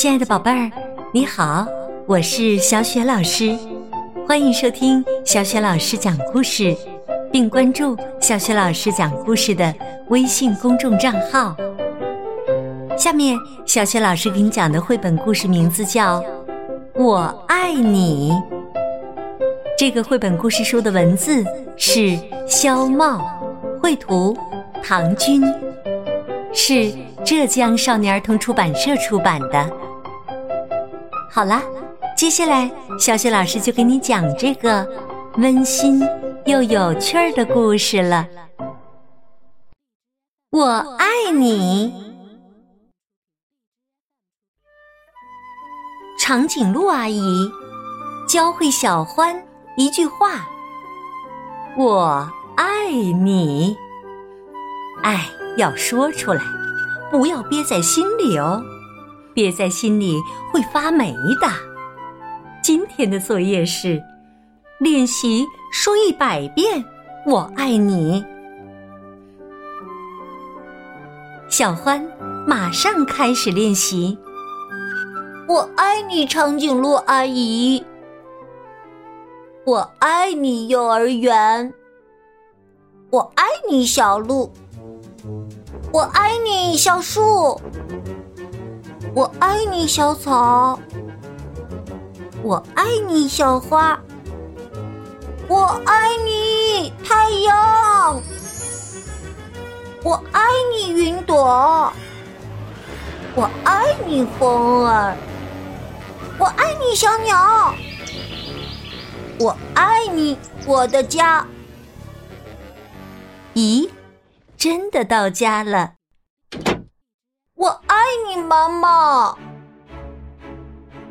亲爱的宝贝儿，你好，我是小雪老师，欢迎收听小雪老师讲故事，并关注小雪老师讲故事的微信公众账号。下面，小雪老师给你讲的绘本故事名字叫《我爱你》。这个绘本故事书的文字是肖茂，绘图唐军，是浙江少年儿童出版社出版的。好啦，接下来小雪老师就给你讲这个温馨又有趣儿的故事了。我爱你，长颈鹿阿姨教会小欢。一句话，我爱你，爱要说出来，不要憋在心里哦，憋在心里会发霉的。今天的作业是练习说一百遍“我爱你”。小欢马上开始练习，“我爱你，长颈鹿阿姨。”我爱你，幼儿园。我爱你，小鹿。我爱你，小树。我爱你，小草。我爱你，小花。我爱你，太阳。我爱你，云朵。我爱你，风儿。我爱你，小鸟。我爱你，我的家。咦，真的到家了。妈妈。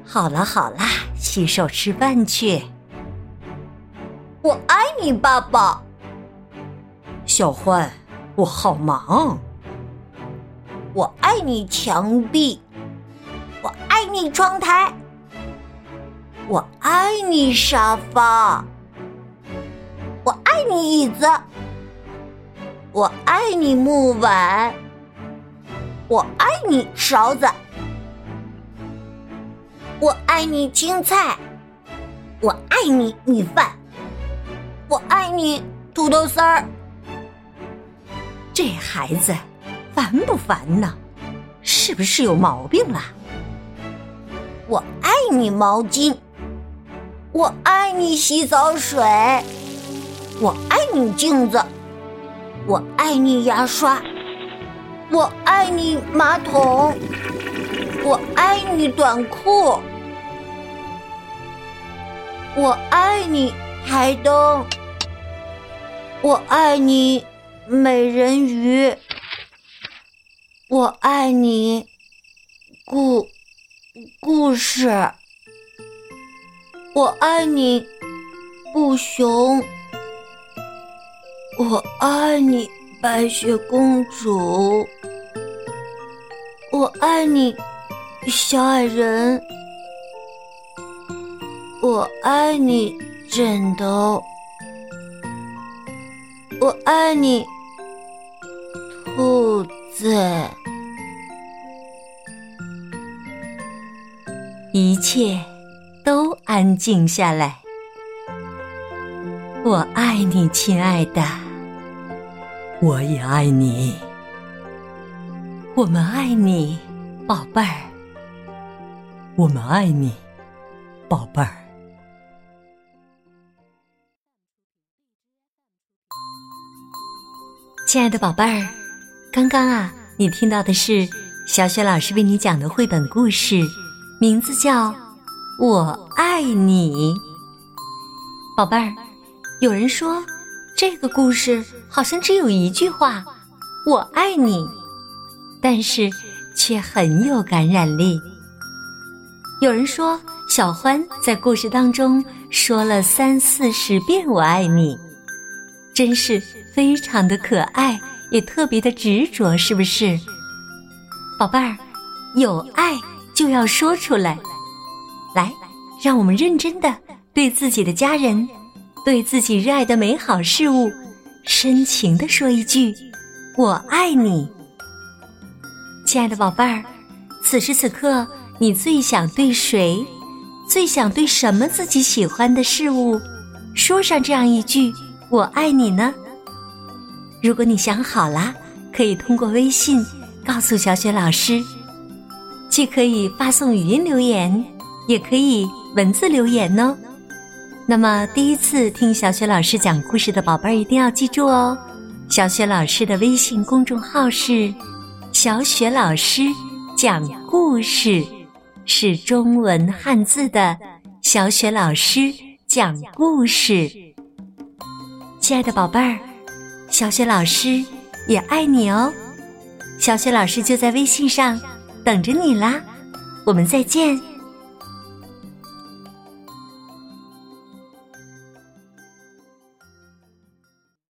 好了好了，洗手吃饭去。我爱你，爸爸。小欢，我好忙。我爱你，墙壁。我爱你，窗台。我爱你，沙发。我爱你，椅子。我爱你，木碗。我爱你，勺子。我爱你，青菜。我爱你，米饭。我爱你，土豆丝儿。这孩子烦不烦呢？是不是有毛病了？我爱你，毛巾。我爱你洗澡水，我爱你镜子，我爱你牙刷，我爱你马桶，我爱你短裤，我爱你台灯，我爱你美人鱼，我爱你故故事。我爱你，布熊。我爱你，白雪公主。我爱你，小矮人。我爱你，枕头。我爱你，兔子。一切。都安静下来。我爱你，亲爱的。我也爱你。我们爱你，宝贝儿。我们爱你，宝贝儿。亲爱的宝贝儿，刚刚啊，你听到的是小雪老师为你讲的绘本故事，名字叫。我爱你，宝贝儿。有人说，这个故事好像只有一句话“我爱你”，但是却很有感染力。有人说，小欢在故事当中说了三四十遍“我爱你”，真是非常的可爱，也特别的执着，是不是？宝贝儿，有爱就要说出来。来，让我们认真的对自己的家人，对自己热爱的美好事物，深情的说一句“我爱你”。亲爱的宝贝儿，此时此刻，你最想对谁，最想对什么自己喜欢的事物，说上这样一句“我爱你”呢？如果你想好了，可以通过微信告诉小雪老师，既可以发送语音留言，也可以文字留言哦。那么，第一次听小雪老师讲故事的宝贝儿一定要记住哦，小雪老师的微信公众号是“小雪老师讲故事”，是中文汉字的“小雪老师讲故事”。亲爱的宝贝儿，小雪老师也爱你哦，小雪老师就在微信上等着你啦，我们再见。